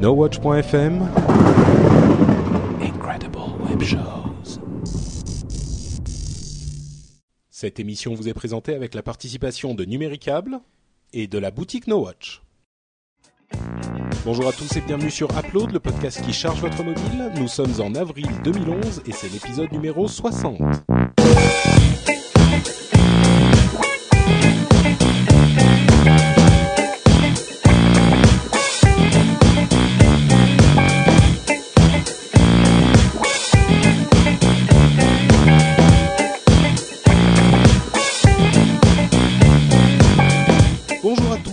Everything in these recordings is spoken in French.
NoWatch.fm Incredible Web Shows. Cette émission vous est présentée avec la participation de Numéricable et de la boutique NoWatch. Bonjour à tous et bienvenue sur Upload, le podcast qui charge votre mobile. Nous sommes en avril 2011 et c'est l'épisode numéro 60.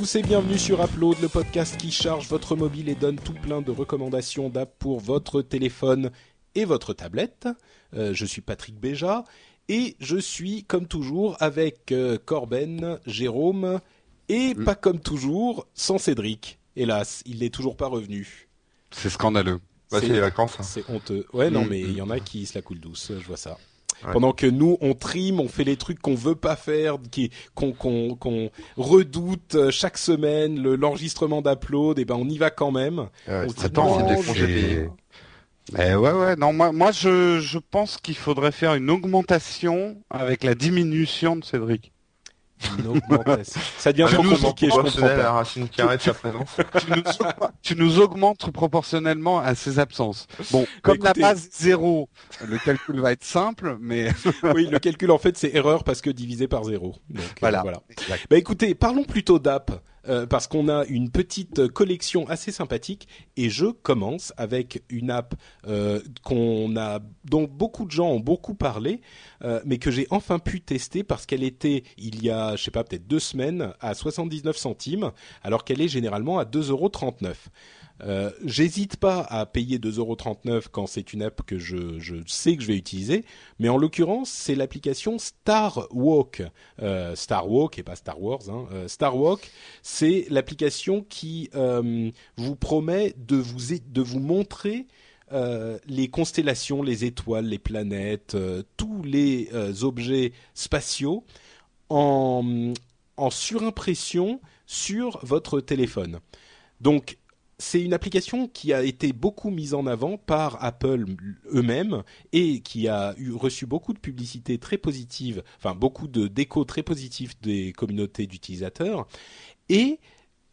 Tous et bienvenue sur Upload, le podcast qui charge votre mobile et donne tout plein de recommandations d'app pour votre téléphone et votre tablette. Euh, je suis Patrick Béja et je suis comme toujours avec euh, Corben, Jérôme et pas comme toujours sans Cédric. Hélas, il n'est toujours pas revenu. C'est scandaleux. Bah, C'est- les vacances. hein. C'est honteux. Ouais, non, Mm, mais il mm. y en a qui se la coulent douce, je vois ça. Ouais. Pendant que nous, on trime, on fait les trucs qu'on veut pas faire, qui, qu'on, redoute euh, chaque semaine, le, l'enregistrement d'upload, et ben on y va quand même. Ouais, On c'est- attends, des je- congés payés. Eh ouais, ouais. Non, moi, moi, je, je pense qu'il faudrait faire une augmentation avec la diminution de Cédric. Une augmentation. Ça devient Un trop compliqué, je comprends à la pas. racine carrée de sa présence. tu, nous, augmentes- tu nous augmentes proportionnellement à ses absences. Bon, comme écoutez- la base zéro, le calcul va être simple, mais Oui, le calcul en fait c'est erreur parce que divisé par zéro. Donc euh, voilà. Exact. Bah écoutez, parlons plutôt d'app. Euh, parce qu'on a une petite collection assez sympathique et je commence avec une app euh, qu'on a dont beaucoup de gens ont beaucoup parlé euh, mais que j'ai enfin pu tester parce qu'elle était il y a je sais pas peut-être deux semaines à 79 centimes alors qu'elle est généralement à 2,39 euros. Euh, J'hésite pas à payer 2,39€ quand c'est une app que je, sais que je vais utiliser, mais en l'occurrence c'est l'application Star Walk, euh, Star Walk et pas Star Wars. Hein. Euh, Star Walk, c'est l'application qui vous promet de vous de vous montrer les constellations, les étoiles, les planètes, tous les objets spatiaux en, en surimpression sur votre téléphone. Donc c'est une application qui a été beaucoup mise en avant par Apple eux-mêmes et qui a reçu beaucoup de publicité très positive, enfin beaucoup de d'échos très positifs des communautés d'utilisateurs. Et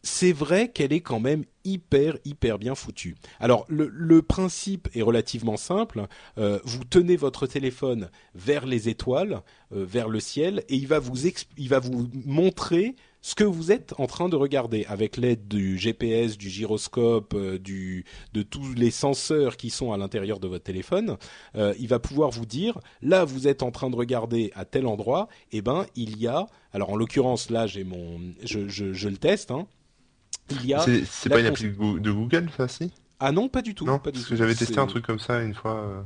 c'est vrai qu'elle est quand même hyper hyper bien foutue. Alors le, principe est relativement simple. Euh, vous tenez votre téléphone vers les étoiles, euh, vers le ciel, et il va vous il va vous montrer ce que vous êtes en train de regarder avec l'aide du GPS, du gyroscope, euh, du, de tous les senseurs qui sont à l'intérieur de votre téléphone. Euh, il va pouvoir vous dire là vous êtes en train de regarder à tel endroit. Et ben il y a alors en l'occurrence là j'ai mon je, je, je le teste. Hein, il y a C'est pas une appli de Google, ça, si? Ah non pas du tout Non, pas du parce tout. que j'avais testé C'est- un truc comme ça une fois. euh,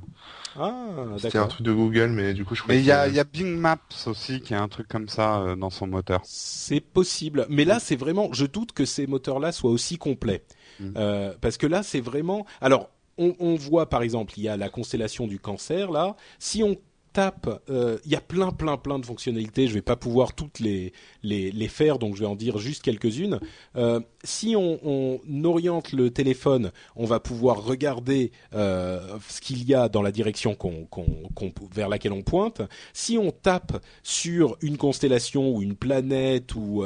ah C'était un truc de Google, mais du coup, je crois Mais il y a, y a Bing Maps aussi qui a un truc comme ça euh, dans son moteur. C'est possible, mais là c'est vraiment, je doute que ces moteurs-là soient aussi complets, Mm. Euh, parce que là c'est vraiment. Alors on, on voit par exemple, il y a la constellation du cancer là. Si on tape, euh, il y a plein plein plein de fonctionnalités. Je vais pas pouvoir toutes les les, les faire, donc je vais en dire juste quelques-unes. Euh, si on, oriente le téléphone, on va pouvoir regarder euh, ce qu'il y a dans la direction vers laquelle on pointe. Si on tape sur une constellation ou une planète ou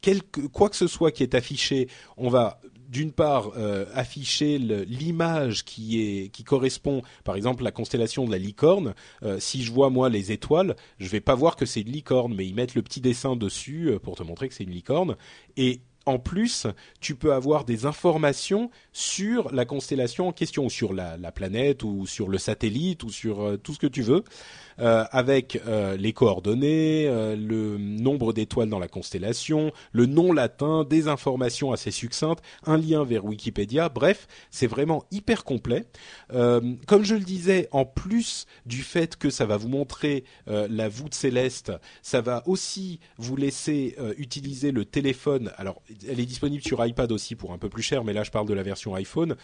quelque, quoi que ce soit qui est affiché, on va d'une part euh, afficher l'image qui correspond, par exemple la constellation de la licorne. Euh, si je vois moi les étoiles, je vais pas voir que c'est une licorne, mais ils mettent le petit dessin dessus euh, pour te montrer que c'est une licorne. Et en plus, tu peux avoir des informations sur la constellation en question, sur la, la planète, ou sur le satellite, ou sur tout ce que tu veux, euh, avec euh, les coordonnées, euh, le nombre d'étoiles dans la constellation, le nom latin, des informations assez succinctes, un lien vers Wikipédia. Bref, c'est vraiment hyper complet. Comme je le disais, en plus du fait que ça va vous montrer la voûte céleste, ça va aussi vous laisser utiliser le téléphone. Alors, elle est disponible sur iPad aussi pour un peu plus cher, mais là je parle de la version iPhone.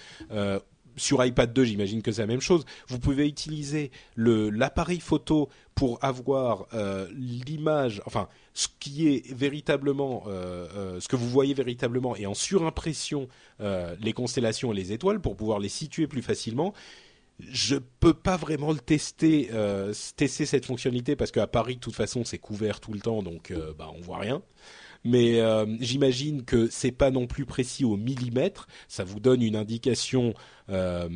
Sur iPad 2, j'imagine que c'est la même chose. Vous pouvez utiliser l'appareil photo pour avoir euh, l'image, enfin ce qui est véritablement, euh, euh, ce que vous voyez véritablement, et en surimpression les constellations et les étoiles pour pouvoir les situer plus facilement. Je peux pas vraiment le tester, tester cette fonctionnalité parce qu'à Paris, de toute façon, c'est couvert tout le temps, donc bah on voit rien. Mais euh, j'imagine que c'est pas non plus précis au millimètre. Ça vous donne une indication euh,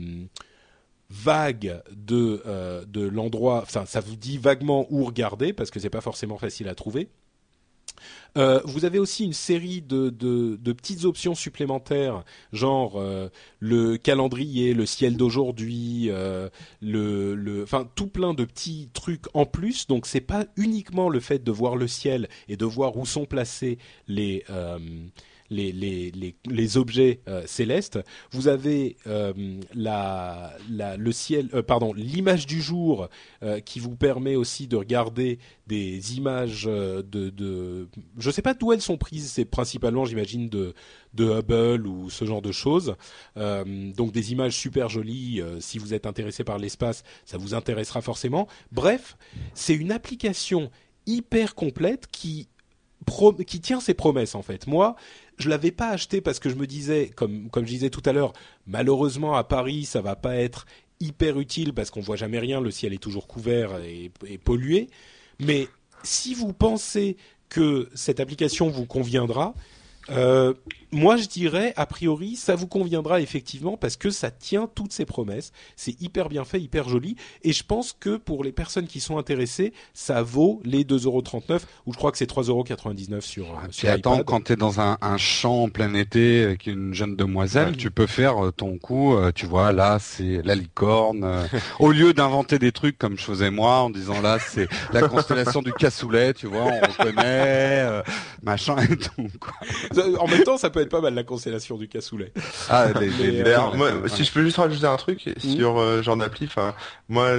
vague de euh, de l'endroit. Enfin, ça vous dit vaguement où regarder parce que c'est pas forcément facile à trouver. Euh, vous avez aussi une série de, de, petites options supplémentaires, genre euh, le calendrier, le ciel d'aujourd'hui, euh, le, le, enfin tout plein de petits trucs en plus. Donc c'est pas uniquement le fait de voir le ciel et de voir où sont placés les les, les, les, les objets euh, célestes. Vous avez euh, la, la, le ciel, euh, pardon, l'image du jour qui vous permet aussi de regarder des images de, de je sais pas d'où elles sont prises, c'est principalement, j'imagine, de, de Hubble ou ce genre de choses. Donc des images super jolies. si vous êtes intéressé par l'espace, ça vous intéressera forcément. Bref, c'est une application hyper complète qui qui tient ses promesses en fait. Moi, je l'avais pas acheté parce que je me disais, comme je disais tout à l'heure, malheureusement à Paris, ça va pas être hyper utile parce qu'on voit jamais rien, le ciel est toujours couvert et pollué. Mais si vous pensez que cette application vous conviendra, euh, moi je dirais a priori ça vous conviendra effectivement parce que ça tient toutes ses promesses. C'est hyper bien fait, hyper joli et je pense que pour les personnes qui sont intéressées, ça vaut les 2,39€ ou je crois que c'est 3,99€ sur, Puis sur attends, iPad. quand t'es dans un, un champ en plein été avec une jeune demoiselle, Ouais. tu peux faire euh, ton coup. euh, tu vois, là c'est la licorne. au lieu d'inventer des trucs comme je faisais moi, en disant là c'est la constellation du cassoulet, tu vois, on reconnaît, euh, machin et tout. Quoi. En même temps, ça peut être pas mal la constellation du cassoulet. Ah, les, euh, moi, ouais. si je peux juste rajouter un truc sur euh, genre d'appli, enfin, moi,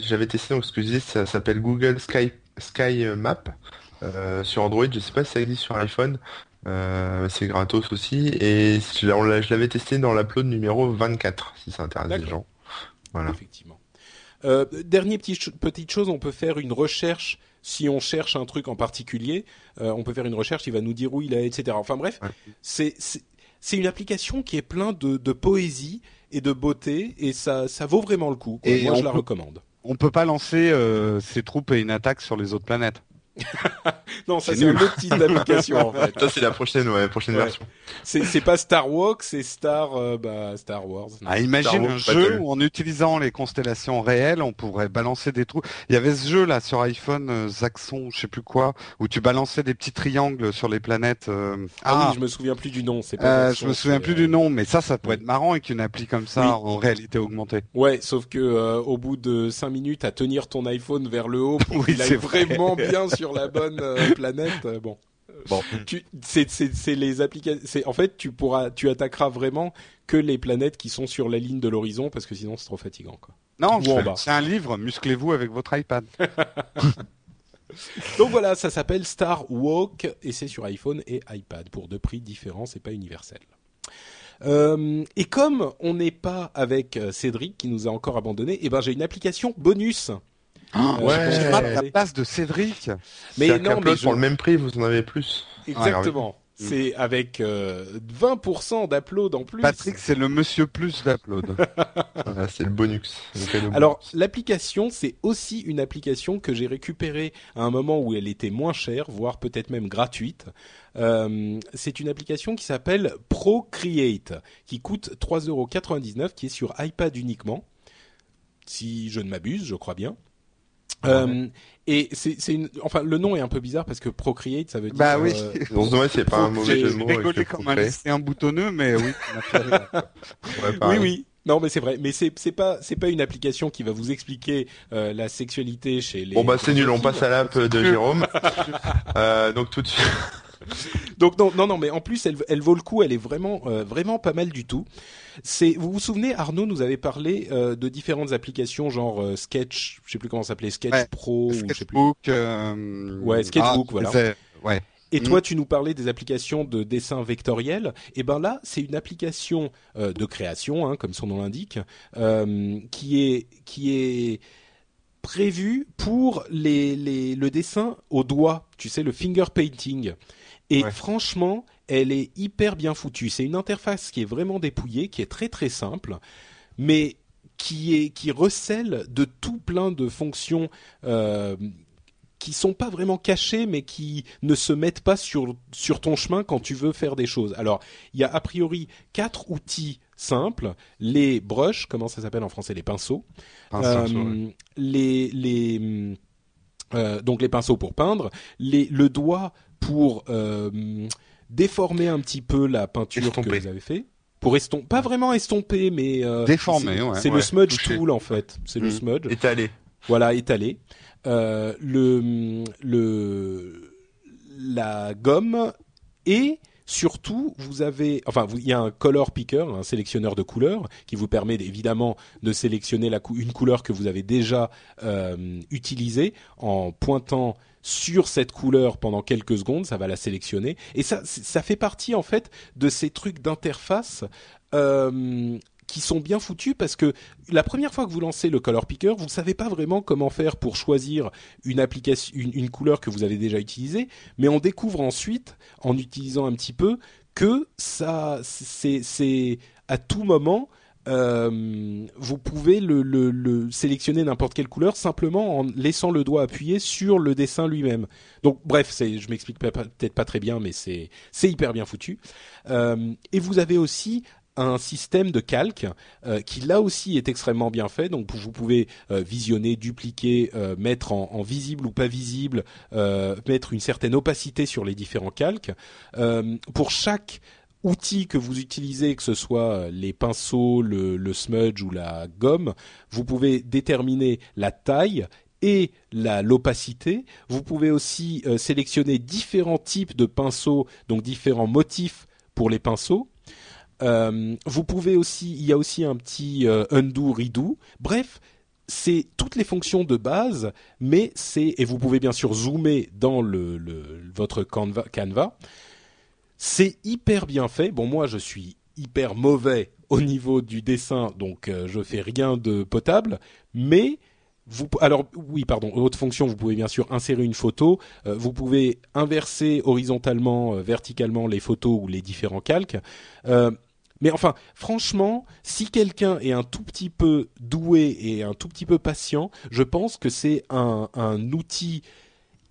j'avais testé donc ce que je disais, ça s'appelle Google Sky Sky Map euh, sur Android. Je sais pas si ça existe sur iPhone. Euh, c'est gratos aussi et je l'avais testé dans l'upload numéro 24 si ça intéresse les gens. Voilà. Effectivement. Euh, dernier petit petite chose, on peut faire une recherche si on cherche un truc en particulier. euh, on peut faire une recherche, il va nous dire où il est, etc. Enfin bref, c'est c'est une application qui est plein de, de poésie et de beauté et ça ça vaut vraiment le coup. quoi. Et Moi, je la peut- recommande. On peut pas lancer euh, ses troupes et une attaque sur les autres planètes. Non, ça C'est un autre type d'application en fait. Ça c'est la prochaine, ouais, prochaine Ouais. version. C'est c'est pas Star Walk, c'est Star euh, bah, Star Wars. Ah, imagine Star Wars un jeu Battle. où en utilisant les constellations réelles, on pourrait balancer des trous. Il y avait ce jeu là sur iPhone, euh, Zaxxon, je sais plus quoi, où tu balançais des petits triangles sur les planètes. euh, Ah, oui, je me souviens plus du nom. C'est pas euh, je me souviens plus euh, du nom, mais ça, ça pourrait être marrant avec une appli comme ça Oui. en réalité augmentée. Ouais, sauf que euh, au bout de cinq minutes à tenir ton iPhone vers le haut pour Oui, qu'il aille c'est vrai. vraiment bien sur la bonne euh, planète, euh, bon. Bon. Tu, c'est, c'est, c'est les applications. C'est en fait, tu pourras, tu attaqueras vraiment que les planètes qui sont sur la ligne de l'horizon parce que sinon c'est trop fatigant, quoi. Non, Ou je en fais- bas. c'est un livre. Musclez-vous avec votre iPad. Donc voilà, ça s'appelle Star Walk et c'est sur iPhone et iPad pour deux prix différents, c'est pas universel. Euh, et comme on n'est pas avec Cédric qui nous a encore abandonné, eh ben j'ai une application bonus. Euh, ouais. je la place de Cédric. Mais non, mais je- pour le même prix, vous en avez plus. Exactement. Mm. C'est avec euh, 20% d'upload en plus. Patrick, c'est le monsieur plus d'upload. Voilà, c'est le bonus. le Alors l'application, c'est aussi une application que j'ai récupérée à un moment où elle était moins chère, voire peut-être même gratuite. Euh, c'est une application qui s'appelle Procreate, qui coûte 3,99€, qui est sur iPad uniquement, si je ne m'abuse, je crois bien. Euh, et c'est une, enfin le nom est un peu bizarre parce que Procreate ça veut dire. bah oui. euh, On se demande si c'est pas un mauvais jeu de mots. comme un lycéen boutonneux, mais oui. Ouais, Oui, oui. Non, mais c'est vrai. Mais c'est c'est pas c'est pas une application qui va vous expliquer euh, la sexualité chez les. Bon bah c'est nul, on passe à l'app de Jérôme. Euh, donc tout de suite. Donc non, non, non, mais en plus elle, elle vaut le coup. Elle est vraiment euh, vraiment pas mal du tout. C'est vous vous souvenez Arnaud nous avait parlé euh, de différentes applications genre euh, Sketch, je sais plus comment ça s'appelait Sketch Ouais. Pro ou je sais plus. Sketchbook. Ouais, Sketchbook, ah, voilà. Ouais. Et toi, tu nous parlais des applications de dessin vectoriel. Et ben là, c'est une application de création, hein, comme son nom l'indique, qui est qui est prévue pour les, les, le dessin au doigt. Tu sais, le finger painting. Et franchement, elle est hyper bien foutue. C'est une interface qui est vraiment dépouillée, qui est très très simple, mais qui est qui recèle de tout plein de fonctions euh, qui sont pas vraiment cachées, mais qui ne se mettent pas sur sur ton chemin quand tu veux faire des choses. Alors, il y a a priori quatre outils simples. Les brushes, comment ça s'appelle en français, les pinceaux, euh, les les euh, donc les pinceaux pour peindre, les le doigt pour euh, déformer un petit peu la peinture que vous avez fait pour estomper, pas vraiment estomper, mais euh, déformer. C'est le smudge tool en fait. C'est le mmh. smudge. Étalé. Voilà, étalé. Euh, le le la gomme et Surtout, vous avez, enfin, il y a un color picker, un sélectionneur de couleurs, qui vous permet évidemment de sélectionner la une couleur que vous avez déjà euh, utilisée en pointant sur cette couleur pendant quelques secondes, ça va la sélectionner. Et ça, fait partie en fait de ces trucs d'interface euh, qui sont bien foutus parce que la première fois que vous lancez le color picker, vous ne savez pas vraiment comment faire pour choisir une application, une, couleur que vous avez déjà utilisée, mais on découvre ensuite, en utilisant un petit peu, que ça, c'est à tout moment euh, vous pouvez le, le, le sélectionner n'importe quelle couleur simplement en laissant le doigt appuyé sur le dessin lui-même. Donc bref, c'est, je m'explique peut-être pas très bien, mais c'est hyper bien foutu. Euh, et vous avez aussi un système de calque euh, qui là aussi est extrêmement bien fait. Donc vous pouvez visionner, dupliquer, mettre en, visible ou pas visible, mettre une certaine opacité sur les différents calques. pour chaque outil que vous utilisez, que ce soit les pinceaux, le, smudge ou la gomme, vous pouvez déterminer la taille et l'opacité. Vous pouvez aussi sélectionner différents types de pinceaux, donc différents motifs pour les pinceaux. Euh, vous pouvez aussi, il y a aussi un petit euh, undo, redo. Bref, c'est toutes les fonctions de base, mais c'est et vous pouvez bien sûr zoomer dans le, votre. Canva. C'est hyper bien fait. Bon, moi, je suis hyper mauvais au niveau du dessin, donc euh, je fais rien de potable, mais alors oui, pardon. Autre fonction, vous pouvez bien sûr insérer une photo. Euh, vous pouvez inverser horizontalement, verticalement les photos ou les différents calques. Euh, mais enfin, franchement, si quelqu'un est un tout petit peu doué et un tout petit peu patient, je pense que c'est un outil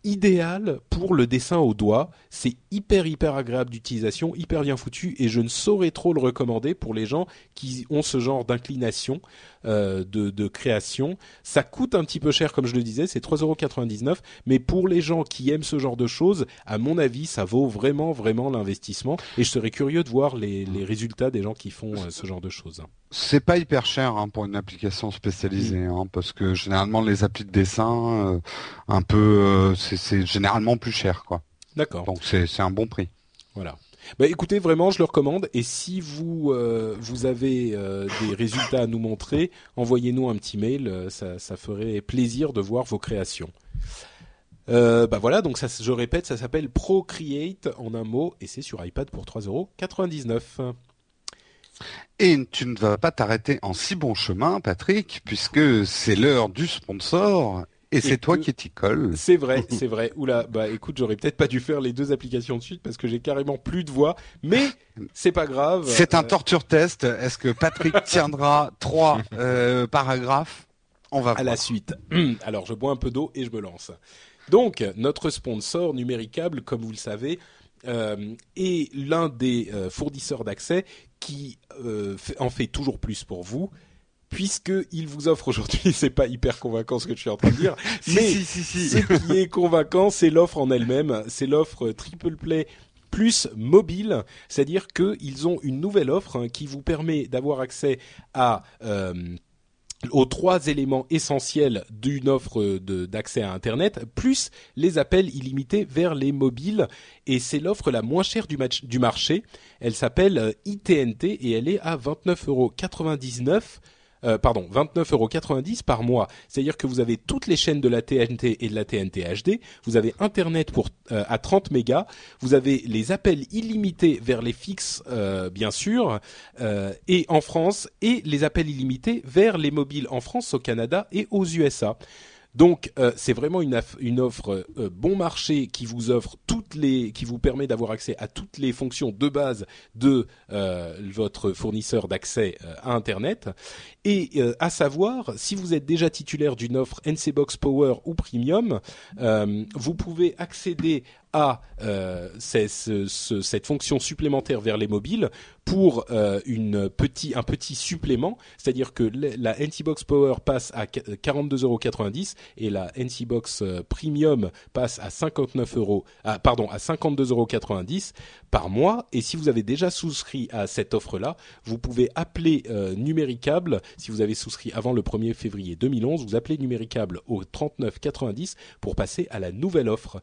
idéal pour le dessin au doigt. C'est hyper hyper agréable d'utilisation, hyper bien foutu et je ne saurais trop le recommander pour les gens qui ont ce genre d'inclination euh, de, création. Ça coûte un petit peu cher comme je le disais, c'est 3,99€, mais pour les gens qui aiment ce genre de choses, à mon avis, ça vaut vraiment vraiment l'investissement et je serais curieux de voir les, les résultats des gens qui font euh, ce genre de choses. C'est pas hyper cher hein, pour une application spécialisée, mm. hein, parce que généralement les applis de dessin, euh, un peu, euh, c'est généralement plus cher, quoi. D'accord. Donc c'est un bon prix. Voilà. Bah écoutez, vraiment, je le recommande. Et si vous euh, vous avez des résultats à nous montrer, envoyez-nous un petit mail. Ça, ça ferait plaisir de voir vos créations. Bah voilà, donc ça, je répète, ça s'appelle Procreate en un mot et c'est sur iPad pour 3,99€. Et tu ne vas pas t'arrêter en si bon chemin, Patrick, puisque c'est l'heure du sponsor. Et, c'est toi qui t'y colle. C'est vrai, c'est vrai. Oula, bah écoute, j'aurais peut-être pas dû faire les deux applications de suite parce que j'ai carrément plus de voix, mais c'est pas grave. C'est un euh, torture test. Est-ce que Patrick tiendra trois euh, paragraphes? On va à la suite. Alors, je bois un peu d'eau et je me lance. Donc, notre sponsor numéricable, comme vous le savez, euh, est l'un des euh, fournisseurs d'accès qui euh, en fait toujours plus pour vous puisqu'il vous offre aujourd'hui, c'est pas hyper convaincant ce que je suis en train de dire, mais ce qui est convaincant, c'est l'offre en elle-même, c'est l'offre Triple Play plus mobile, c'est-à-dire qu'ils ont une nouvelle offre hein, qui vous permet d'avoir accès à aux trois éléments essentiels d'une offre d'accès à Internet, plus les appels illimités vers les mobiles. Et c'est l'offre la moins chère du, marché. Elle s'appelle ITNT euh, et elle est à 29,99 euros euh, pardon, 29,90€ par mois. C'est-à-dire que vous avez toutes les chaînes de la TNT et de la TNT HD, vous avez Internet pour euh, à 30 mégas, vous avez les appels illimités vers les fixes, euh, bien sûr, et en France, et les appels illimités vers les mobiles en France, au Canada et aux USA. Donc euh, c'est vraiment une, offre euh, bon marché qui vous offre toutes les, qui vous permet d'avoir accès à toutes les fonctions de base de euh, votre fournisseur d'accès à Internet. Et à savoir, si vous êtes déjà titulaire d'une offre NC Box Power ou Premium, vous pouvez accéder à euh, cette fonction supplémentaire vers les mobiles pour euh, une petit, un petit supplément, c'est-à-dire que la NC-Box Power passe à 42,90€ et la NC-Box euh, Premium passe à 59 euros, ah, pardon, à 52,90€ par mois. Et si vous avez déjà souscrit à cette offre-là, vous pouvez appeler euh, Numéricable. Si vous avez souscrit avant le 1er février 2011, vous appelez Numéricable au 39,90 pour passer à la nouvelle offre.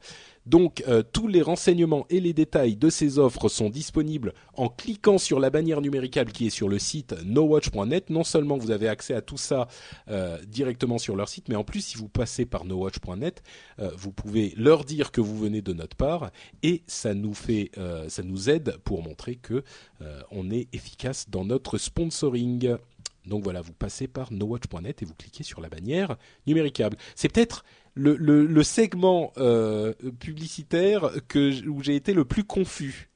Donc euh, tous les renseignements et les détails de ces offres sont disponibles en cliquant sur la bannière numéricable qui est sur le site nowatch.net. Non seulement vous avez accès à tout ça euh, directement sur leur site, mais en plus si vous passez par nowatch.net, euh, vous pouvez leur dire que vous venez de notre part et ça nous fait, ça nous aide pour montrer que on est efficace dans notre sponsoring. Donc voilà, vous passez par nowatch.net et vous cliquez sur la bannière numéricable. C'est peut-être le, le, segment euh, publicitaire que où j'ai été le plus confus.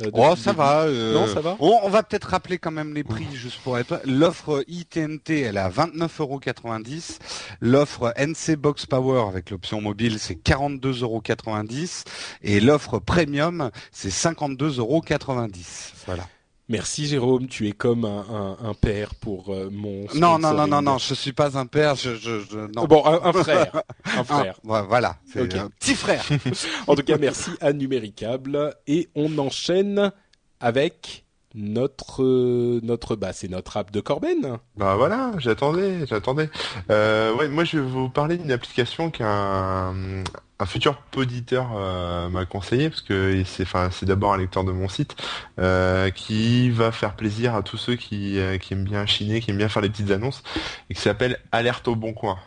Euh, oh, ça va. Euh, non, ça va? On, va peut-être rappeler quand même les prix juste pour être. L'offre ITNT, elle est à 29,90€. L'offre NC Box Power avec l'option mobile, c'est 42,90€. Et l'offre Premium, c'est 52,90€. Voilà. Merci Jérôme, tu es comme un, un, père pour euh, mon. Non non non non non, je suis pas un père, je, je, je non. Bon, un, frère, un frère. voilà, c'est un petit frère. en tout cas, merci à Numéricable et on enchaîne avec notre notre bah c'est notre app de Corben. Bah voilà, j'attendais, j'attendais. Euh, ouais, moi je vais vous parler d'une application qui a un, un futur poditeur euh, m'a conseillé parce que c'est enfin c'est d'abord un lecteur de mon site euh, qui va faire plaisir à tous ceux qui, euh, qui aiment bien chiner, qui aiment bien faire les petites annonces et qui s'appelle Alerte au bon coin.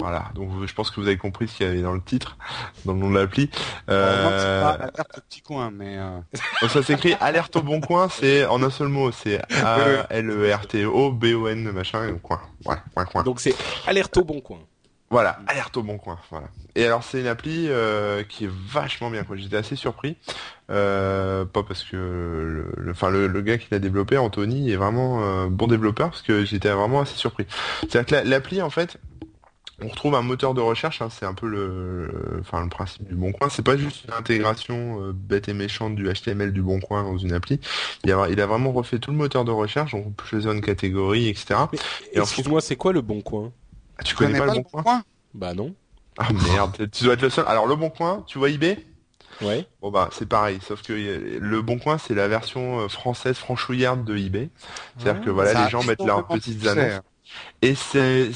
Voilà, donc je pense que vous avez compris ce qu'il y avait dans le titre, dans le nom de l'appli. Euh... Pas alerte au petit coin, mais donc ça s'écrit alerte au bon coin, c'est en un seul mot, c'est A L E R T O B O N machin coin. Ouais, coin coin. Donc c'est alerte au bon coin. Voilà, alerte au bon coin. Voilà. Et alors c'est une appli euh, qui est vachement bien. Quoi. J'étais assez surpris, euh, pas parce que le, enfin le, gars qui l'a développé, Anthony, est vraiment euh, bon développeur, parce que j'étais vraiment assez surpris. C'est-à-dire que l'appli en fait, on retrouve un moteur de recherche. Hein, c'est un peu le, enfin le principe du bon coin. C'est pas juste une intégration bête et méchante du HTML du bon coin dans une appli. Il a, il a vraiment refait tout le moteur de recherche. On peut choisir une catégorie, etc. Et Excuse-moi, c'est quoi le bon coin? Ah, tu, connais, pas, le bon, coin, Bah non. Ah merde, tu dois être le seul. Alors le bon coin, tu vois eBay? Ouais. Bon bah c'est pareil, sauf que le bon coin c'est la version euh, française franchouillarde de eBay. C'est-à-dire que voilà, les gens mettent leurs petites annonces. Et c'est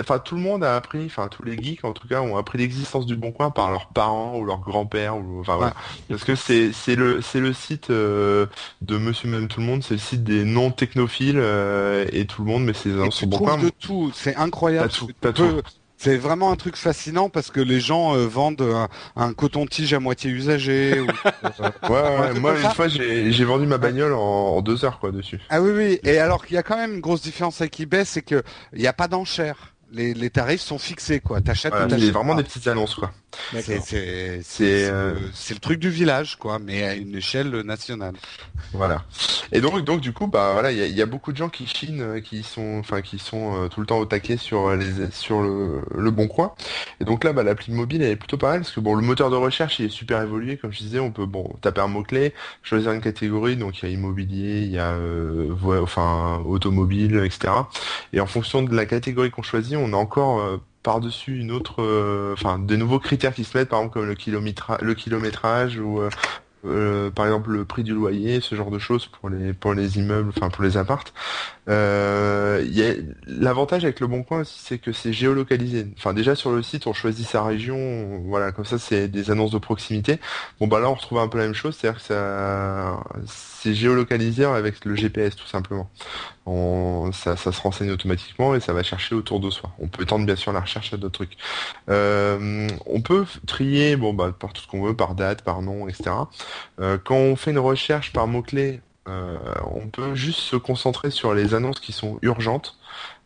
enfin tout le monde a appris, enfin tous les geeks en tout cas ont appris l'existence du Bon Coin par leurs parents ou leurs grands-pères ou enfin voilà. Parce que c'est c'est le c'est le site euh, de Monsieur même tout le monde, c'est le site des non technophiles euh, et tout le monde mais c'est un Bon Coin. de tout, c'est incroyable. C'est vraiment un truc fascinant parce que les gens euh, vendent un, coton-tige à moitié usagé. ouais, ouais, moi une fois j'ai vendu ma bagnole en, deux heures quoi dessus. Ah oui oui. Et alors qu'il y a quand même une grosse différence avec eBay, c'est que il n'y a pas d'enchères les, les, tarifs sont fixés quoi. T'achètes C'est vraiment des petites annonces quoi. C'est c'est euh, le truc du village quoi, mais à une échelle nationale. Voilà. Et donc donc du coup bah voilà il y a, y a, beaucoup de gens qui chinent, euh, qui sont enfin qui sont euh, tout le temps au taquet sur les sur le, le bon coin. Et donc là bah l'appli mobile elle est plutôt pas mal parce que bon le moteur de recherche il est super évolué comme je disais on peut bon taper un mot clé choisir une catégorie donc il y a immobilier il y a euh, enfin automobile etc. Et en fonction de la catégorie qu'on choisit on a encore euh, par-dessus une autre, euh, enfin des nouveaux critères qui se mettent, par exemple comme le, kilométrage, ou euh, euh, par exemple le prix du loyer, ce genre de choses pour les pour les immeubles, enfin pour les appartes. Euh, L'avantage avec le Bon Coin aussi, c'est que c'est géolocalisé. Enfin déjà sur le site, on choisit sa région, voilà, comme ça c'est des annonces de proximité. Bon bah là on retrouve un peu la même chose, c'est-à-dire que ça c'est géolocalisé avec le GPS tout simplement. Ça, ça, se renseigne automatiquement et ça va chercher autour de soi. On peut tendre bien sûr la recherche à d'autres trucs. Euh, on peut trier bon bah par tout ce qu'on veut, par date, par nom, etc. Euh, quand on fait une recherche par mots-clés, euh, on peut juste se concentrer sur les annonces qui sont urgentes.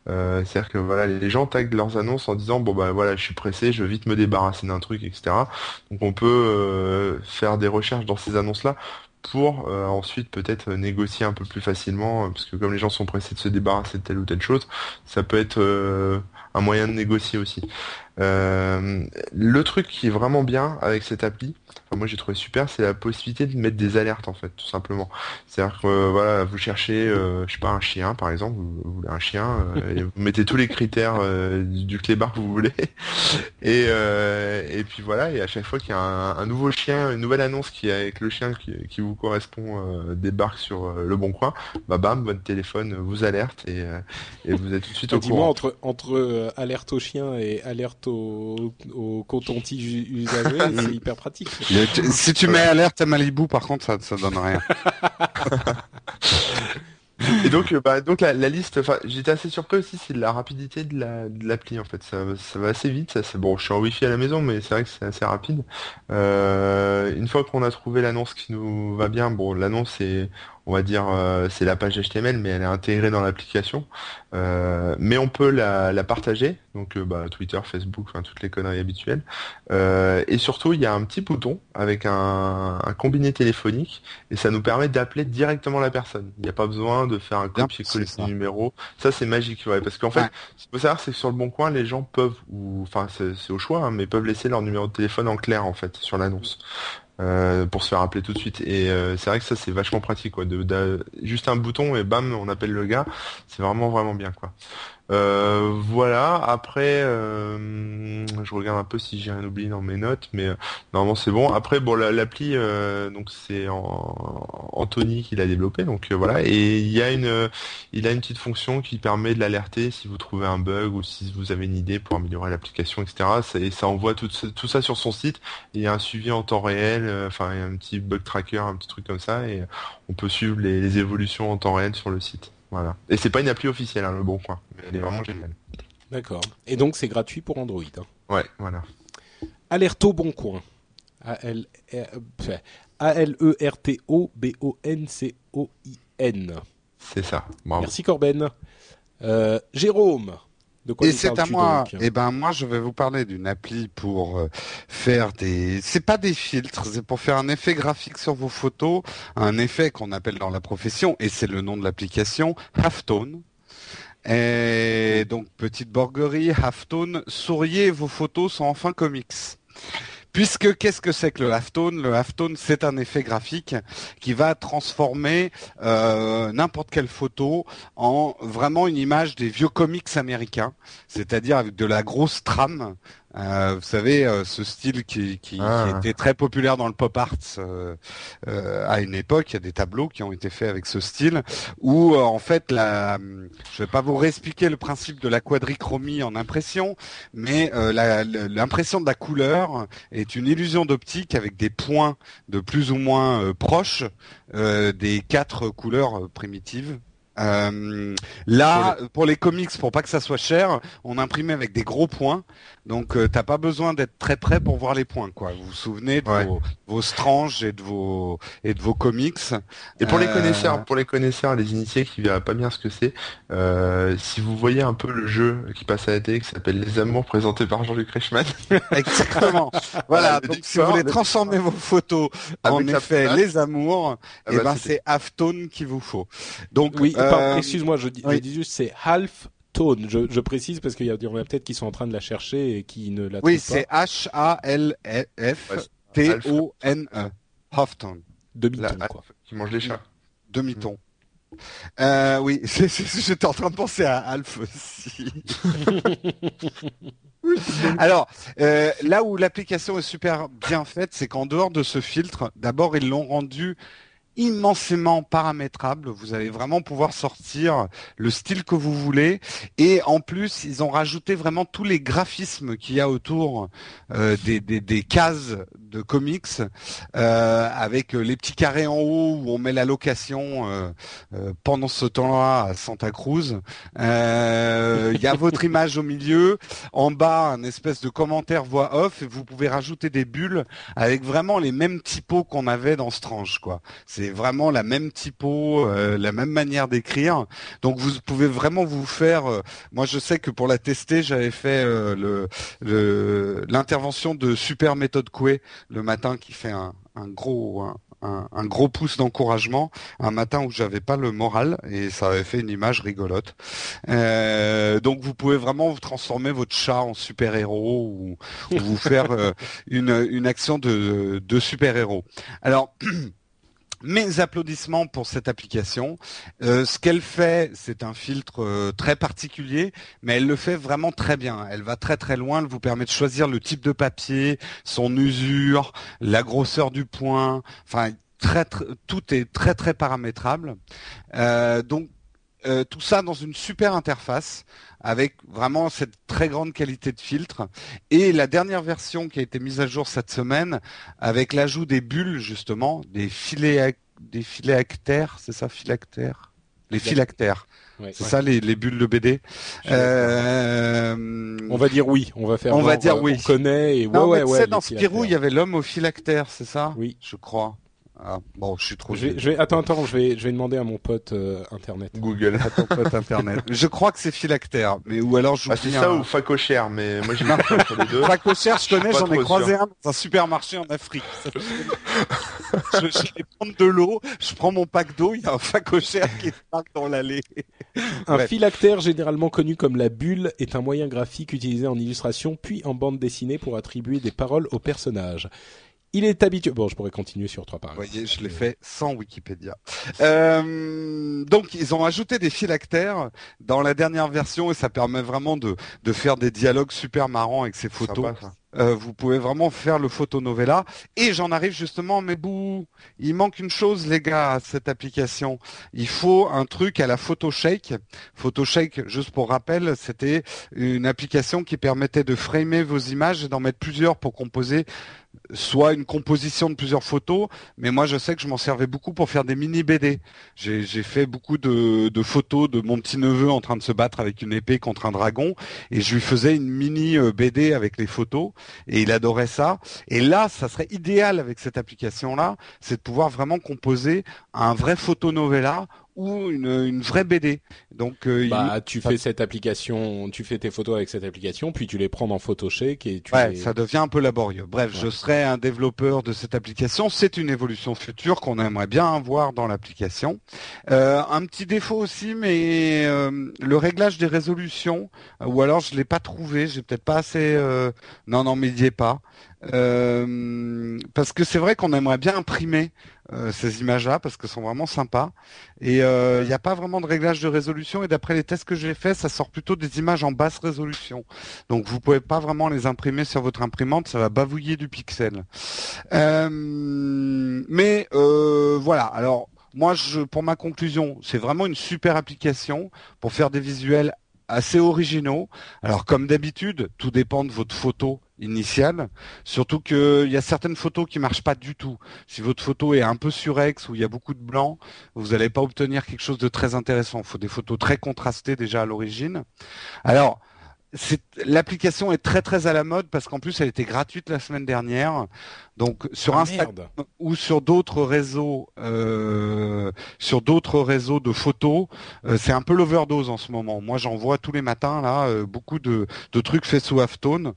Euh, c'est-à-dire que voilà, les gens taguent leurs annonces en disant bon bah voilà, je suis pressé, je veux vite me débarrasser d'un truc, etc. Donc on peut faire des recherches dans ces annonces-là pour euh, ensuite peut-être négocier un peu plus facilement, euh, parce que comme les gens sont pressés de se débarrasser de telle ou telle chose, ça peut être euh, un moyen de négocier aussi. Le truc qui est vraiment bien avec cette appli, moi j'ai trouvé super, c'est la possibilité de mettre des alertes en fait, tout simplement. C'est-à-dire que voilà, vous cherchez, je sais pas, un chien par exemple, vous, voulez un chien, et vous mettez tous les critères du clébard que vous voulez, et, et puis voilà, et à chaque fois qu'il y a un, nouveau chien, une nouvelle annonce qui est avec le chien qui, qui vous correspond euh, débarque sur euh, le bon coin, bah bam, votre téléphone vous alerte et, euh, et vous êtes tout de suite au courant. entre entre alerte au chien et alerte au, au coton-tige usagé, c'est hyper pratique. Si tu mets alerte à Malibu, par contre, ça ça donne rien. Et donc, bah, donc la, liste, enfin, j'étais assez surpris aussi, c'est de la rapidité de la de l'appli en fait. Ça, ça va assez vite. Ça, c'est bon. Je suis en wifi à la maison, mais c'est vrai que c'est assez rapide. une fois qu'on a trouvé l'annonce qui nous va bien, bon, l'annonce est on va dire, euh, c'est la page HTML, mais elle est intégrée dans l'application. Euh, mais on peut la, partager, donc euh, bah, Twitter, Facebook, enfin toutes les conneries habituelles. et surtout, il y a un petit bouton avec un, combiné téléphonique, et ça nous permet d'appeler directement la personne. Il n'y a pas besoin de faire un copier-coller de numéro. Ça, c'est magique, ouais, parce qu'en fait, ce qu'il faut savoir, c'est que sur le bon coin, les gens peuvent, ou enfin, c'est au choix, hein, mais peuvent laisser leur numéro de téléphone en clair en fait sur l'annonce. Euh, pour se faire appeler tout de suite. Et euh, c'est vrai que ça c'est vachement pratique quoi. De, juste un bouton et bam on appelle le gars. C'est vraiment vraiment bien quoi. Euh, voilà. Après, euh, je regarde un peu si j'ai rien oublié dans mes notes, mais euh, normalement c'est bon. Après, bon, l'appli, donc c'est Anthony qui l'a développé, donc voilà. Et il a une, petite fonction qui permet de l'alerter si vous trouvez un bug ou si vous avez une idée pour améliorer l'application, etc. Et ça envoie tout, tout, ça sur son site. il y a un suivi en temps réel, enfin un petit bug tracker, un petit truc comme ça, et on peut suivre les évolutions en temps réel sur le site. Voilà. Et c'est pas une appli officielle, hein, le Bon Coin, mais elle est vraiment géniale. D'accord. Et donc c'est gratuit pour Android. Hein. Ouais, voilà. Alerto Bon Coin. A-L-E-R-T-O-B-O-N-C-O-I-N. C'est ça. Merci Corben. Euh, Jérôme et c'est à moi. Et eh ben moi, je vais vous parler d'une appli pour euh, faire des. C'est pas des filtres, c'est pour faire un effet graphique sur vos photos, un effet qu'on appelle dans la profession, et c'est le nom de l'application, Halftone. Et donc petite borguerie, Halftone, souriez, vos photos sont enfin comics. Puisque qu'est-ce que c'est que le halftone Le halftone, c'est un effet graphique qui va transformer euh, n'importe quelle photo en vraiment une image des vieux comics américains, c'est-à-dire avec de la grosse trame, euh, vous savez, euh, ce style qui, qui, ah. était très populaire dans le pop art euh, à une époque, il y a des tableaux qui ont été faits avec ce style, où en fait, la, je vais pas vous réexpliquer le principe de la quadrichromie en impression, mais l'impression de la couleur est une illusion d'optique avec des points de plus ou moins proches des quatre couleurs primitives euh, là, pour les... comics, pour pas que ça soit cher, on imprimait avec des gros points. Donc, euh, t'as pas besoin d'être très près pour voir les points, quoi. Vous vous souvenez de vos, vos, stranges et de vos et de vos comics. Et pour les euh, connaisseurs, pour les connaisseurs, les initiés qui verraient pas bien ce que c'est, euh, si vous voyez un peu le jeu qui passe à la télé, qui s'appelle Les Amours, présenté par Jean-Luc Reichmann. Exactement. voilà. donc, si vous voulez transformer vos photos en effet Les Amours, ah et eh bah, ben c'est Halftone qu'il vous faut. Donc oui. Euh, excuse-moi, je, dis, juste c'est half tone. Je, précise parce qu'il y, en a peut-être qui sont en train de la chercher et qui ne la trouvent oui, pas. Oui, c'est H A L F T O N E. Half tone. Demi-ton quoi. Qui mange des chats. Demi-ton. Euh, oui, j'étais en train de penser à Alf aussi. Alors, euh, là où l'application est super bien faite, c'est qu'en dehors de ce filtre, d'abord ils l'ont rendu immensément paramétrable. Vous allez vraiment pouvoir sortir le style que vous voulez. Et en plus, ils ont rajouté vraiment tous les graphismes qu'il y a autour euh, des, des, des, cases de comics, euh, avec les petits carrés en haut où on met la location euh, pendant ce temps-là à Santa Cruz. Euh, il y a votre image au milieu. En bas, un espèce de commentaire voix off. Et vous pouvez rajouter des bulles avec vraiment les mêmes typos qu'on avait dans Strange. quoi. C'est vraiment la même typo, euh, la même manière d'écrire. Donc vous pouvez vraiment vous faire. Euh, moi, je sais que pour la tester, j'avais fait euh, le l'intervention de Super Méthode Coué le matin, qui fait un, gros un, gros pouce d'encouragement un matin où j'avais pas le moral et ça avait fait une image rigolote. donc vous pouvez vraiment vous transformer votre chat en super héros ou, vous faire une, une action de, de super héros. Alors Mes applaudissements pour cette application. Euh, ce qu'elle fait, c'est un filtre euh, très particulier, mais elle le fait vraiment très bien. Elle va très très loin. Elle vous permet de choisir le type de papier, son usure, la grosseur du point. Enfin, très, tout est très très paramétrable. Euh, donc euh, tout ça dans une super interface avec vraiment cette très grande qualité de filtre. Et la dernière version qui a été mise à jour cette semaine avec l'ajout des bulles justement, des filets des phylactères, c'est ça phylactères Les phylactères. c'est ça les, bulles de BD. Euh, on va dire oui, on va faire. On va dire oui. On connaît et ouais, ouais, ouais, Dans Spirou, il y avait l'homme au phylactère, c'est ça? Oui, je crois. Ah, bon, je suis trop. Je vais, attends, attends, je vais, je vais demander à mon pote euh, internet. Google. À ton pote internet. je crois que c'est phylactère, mais ou alors je. Ah, c'est ça ou facochère, mais moi j'ai entre les deux. Facochère, je connais, j'en ai croisé un dans un supermarché en Afrique. je, vais prendre de l'eau, je prends mon pack d'eau, il y a un facochère qui part dans l'allée. Un phylactère, généralement connu comme la bulle, est un moyen graphique utilisé en illustration puis en bande dessinée pour attribuer des paroles aux personnages. Il est habitué. Bon, je pourrais continuer sur trois pages. Vous voyez, je l'ai fait sans Wikipédia. Euh, donc, ils ont ajouté des phylactères dans la dernière version et ça permet vraiment de, de faire des dialogues super marrants avec ces photos. Euh, vous pouvez vraiment faire le photonovela. Et j'en arrive justement, mais bouh, il manque une chose, les gars, à cette application. Il faut un truc à la PhotoShake. PhotoShake, juste pour rappel, c'était une application qui permettait de framer vos images et d'en mettre plusieurs pour composer soit une composition de plusieurs photos, mais moi je sais que je m'en servais beaucoup pour faire des mini BD. J'ai fait beaucoup de, photos de mon petit neveu en train de se battre avec une épée contre un dragon, et je lui faisais une mini euh, BD avec les photos, et il adorait ça. Et là, ça serait idéal avec cette application-là, c'est de pouvoir vraiment composer un vrai photonovela ou une, une vraie BD. Donc euh, bah, tu fais cette application, tu fais tes photos avec cette application, puis tu les prends dans Photoshop et tu. Ouais, ça devient un peu laborieux. Bref, je serai un développeur de cette application. C'est une évolution future qu'on aimerait bien voir dans l'application. Euh, un petit défaut aussi, mais euh, le réglage des résolutions, ou alors je l'ai pas trouvé, j'ai peut-être pas assez. Non, non, mais pas. Euh, parce que c'est vrai qu'on aimerait bien imprimer euh, ces images-là parce qu'elles sont vraiment sympas. Et il euh, n'y a pas vraiment de réglage de résolution. Et d'après les tests que j'ai faits, ça sort plutôt des images en basse résolution. Donc vous pouvez pas vraiment les imprimer sur votre imprimante, ça va bavouiller du pixel. mais voilà. Alors moi, je, pour ma conclusion, c'est vraiment une super application pour faire des visuels assez originaux. Alors comme d'habitude, tout dépend de votre photo initiale. Surtout qu'il y a certaines photos qui marchent pas du tout. Si votre photo est un peu surex ou il y a beaucoup de blanc, vous n'allez pas obtenir quelque chose de très intéressant. Il faut des photos très contrastées déjà à l'origine. Alors, l'application est très très à la mode parce qu'en plus elle était gratuite la semaine dernière. Donc sur ah, Instagram ou sur d'autres réseaux, euh, sur d'autres réseaux de photos, euh, c'est un peu l'overdose en ce moment. Moi j'en vois tous les matins là euh, beaucoup de, de trucs faits sous Halftone